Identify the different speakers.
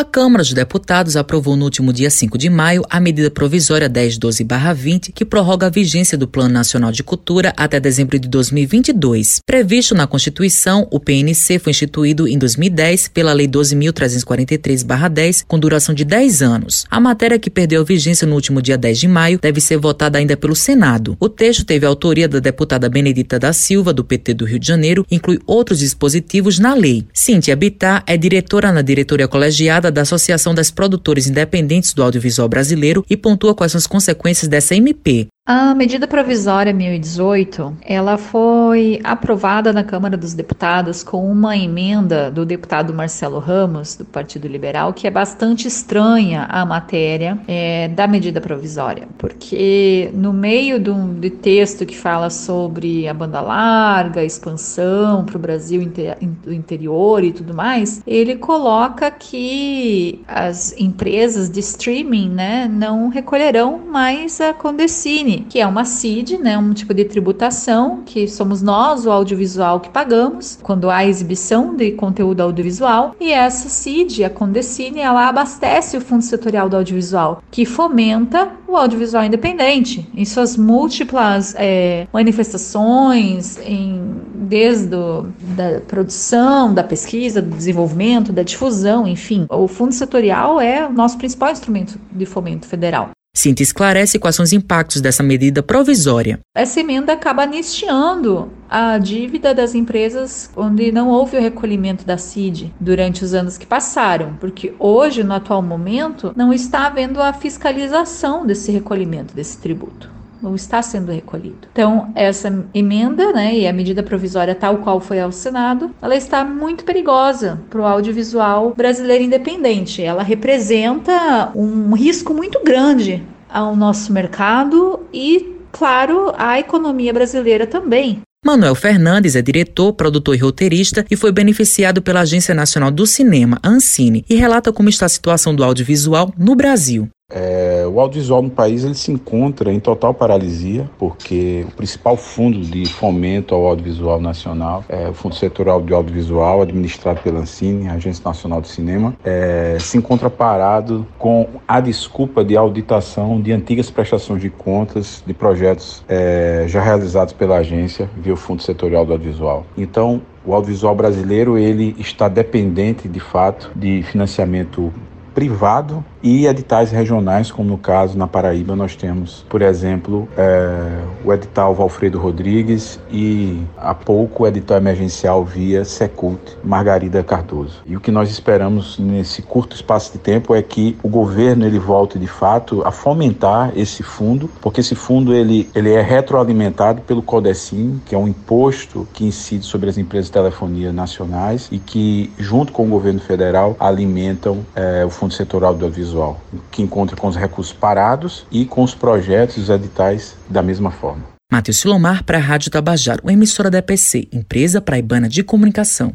Speaker 1: A Câmara dos Deputados aprovou no último dia 5 de maio a medida provisória 1012-20, que prorroga a vigência do Plano Nacional de Cultura até dezembro de 2022. Previsto na Constituição, o PNC foi instituído em 2010 pela Lei 12.343-10, com duração de 10 anos. A matéria que perdeu vigência no último dia 10 de maio deve ser votada ainda pelo Senado. O texto teve a autoria da deputada Benedita da Silva, do PT do Rio de Janeiro, inclui outros dispositivos na lei. Cíntia Bittar é diretora na diretoria colegiada da Associação das Produtores Independentes do Audiovisual Brasileiro e pontua quais são as consequências dessa MP.
Speaker 2: A medida provisória 1018, ela foi aprovada na Câmara dos Deputados com uma emenda do deputado Marcelo Ramos, do Partido Liberal, que é bastante estranha à matéria é, da medida provisória, porque no meio de um de texto que fala sobre a banda larga, expansão para o Brasil inter, do interior e tudo mais, ele coloca que as empresas de streaming né, não recolherão mais a Condecine que é uma CID, né, um tipo de tributação que somos nós, o audiovisual, que pagamos quando há exibição de conteúdo audiovisual. E essa CID, a Condecine, ela abastece o Fundo Setorial do Audiovisual, que fomenta o audiovisual independente em suas múltiplas é, manifestações, em, desde a da produção, da pesquisa, do desenvolvimento, da difusão, enfim. O Fundo Setorial é o nosso principal instrumento de fomento federal.
Speaker 1: Cintia esclarece quais são os impactos dessa medida provisória.
Speaker 2: Essa emenda acaba anistiando a dívida das empresas onde não houve o recolhimento da CID durante os anos que passaram, porque hoje, no atual momento, não está havendo a fiscalização desse recolhimento desse tributo não está sendo recolhido. Então, essa emenda, né, e a medida provisória tal qual foi ao Senado, ela está muito perigosa para o audiovisual brasileiro independente. Ela representa um risco muito grande ao nosso mercado e, claro, à economia brasileira também.
Speaker 1: Manuel Fernandes é diretor, produtor e roteirista e foi beneficiado pela Agência Nacional do Cinema, Ancine, e relata como está a situação do audiovisual no Brasil.
Speaker 3: É, o audiovisual no país ele se encontra em total paralisia, porque o principal fundo de fomento ao audiovisual nacional é o Fundo Setorial de Audiovisual, administrado pela Ancine, Agência Nacional de Cinema, é, se encontra parado com a desculpa de auditação de antigas prestações de contas de projetos é, já realizados pela agência via o Fundo Setorial do Audiovisual. Então, o audiovisual brasileiro ele está dependente de fato de financiamento privado e editais regionais, como no caso na Paraíba nós temos, por exemplo, é, o edital Valfredo Rodrigues e há pouco o edital emergencial via Secult Margarida Cardoso. E o que nós esperamos nesse curto espaço de tempo é que o governo ele volte de fato a fomentar esse fundo, porque esse fundo ele, ele é retroalimentado pelo Codecim, que é um imposto que incide sobre as empresas de telefonia nacionais e que junto com o governo federal alimentam é, o Fundo Setorial do audiovisual, que encontra com os recursos parados e com os projetos e os editais da mesma forma.
Speaker 1: Matheus Silomar para a Rádio Tabajaro, emissora da EPC, empresa praibana de comunicação.